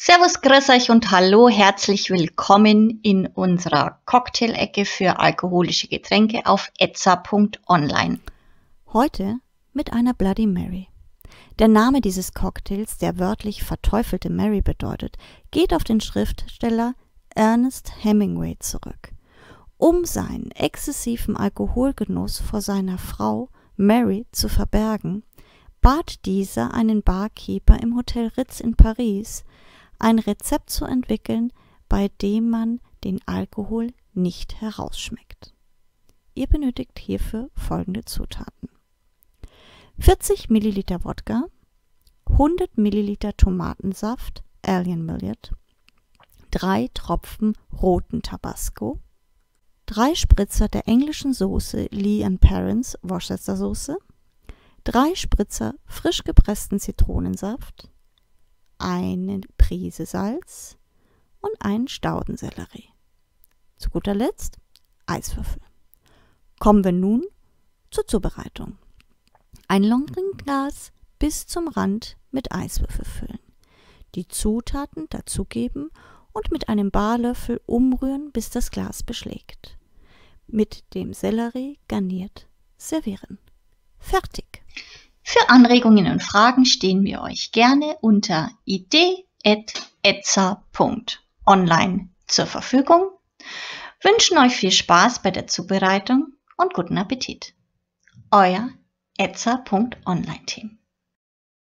Servus, grüß euch und hallo, herzlich willkommen in unserer Cocktail-Ecke für alkoholische Getränke auf etza.online. Heute mit einer Bloody Mary. Der Name dieses Cocktails, der wörtlich verteufelte Mary bedeutet, geht auf den Schriftsteller Ernest Hemingway zurück. Um seinen exzessiven Alkoholgenuss vor seiner Frau Mary zu verbergen, bat dieser einen Barkeeper im Hotel Ritz in Paris, ein Rezept zu entwickeln, bei dem man den Alkohol nicht herausschmeckt. Ihr benötigt hierfür folgende Zutaten. 40 Milliliter Wodka, 100 Milliliter Tomatensaft, Alien Millet, 3 Tropfen roten Tabasco, 3 Spritzer der englischen Soße Lee Parents Worcestersoße, 3 Spritzer frisch gepressten Zitronensaft, eine Prise Salz und einen Staudensellerie. Zu guter Letzt Eiswürfel. Kommen wir nun zur Zubereitung. Ein Longdrinkglas bis zum Rand mit Eiswürfel füllen. Die Zutaten dazugeben und mit einem Barlöffel umrühren, bis das Glas beschlägt. Mit dem Sellerie garniert servieren. Fertig. Für Anregungen und Fragen stehen wir euch gerne unter idee.etza.online zur Verfügung, wünschen euch viel Spaß bei der Zubereitung und guten Appetit. Euer etza.online-Team.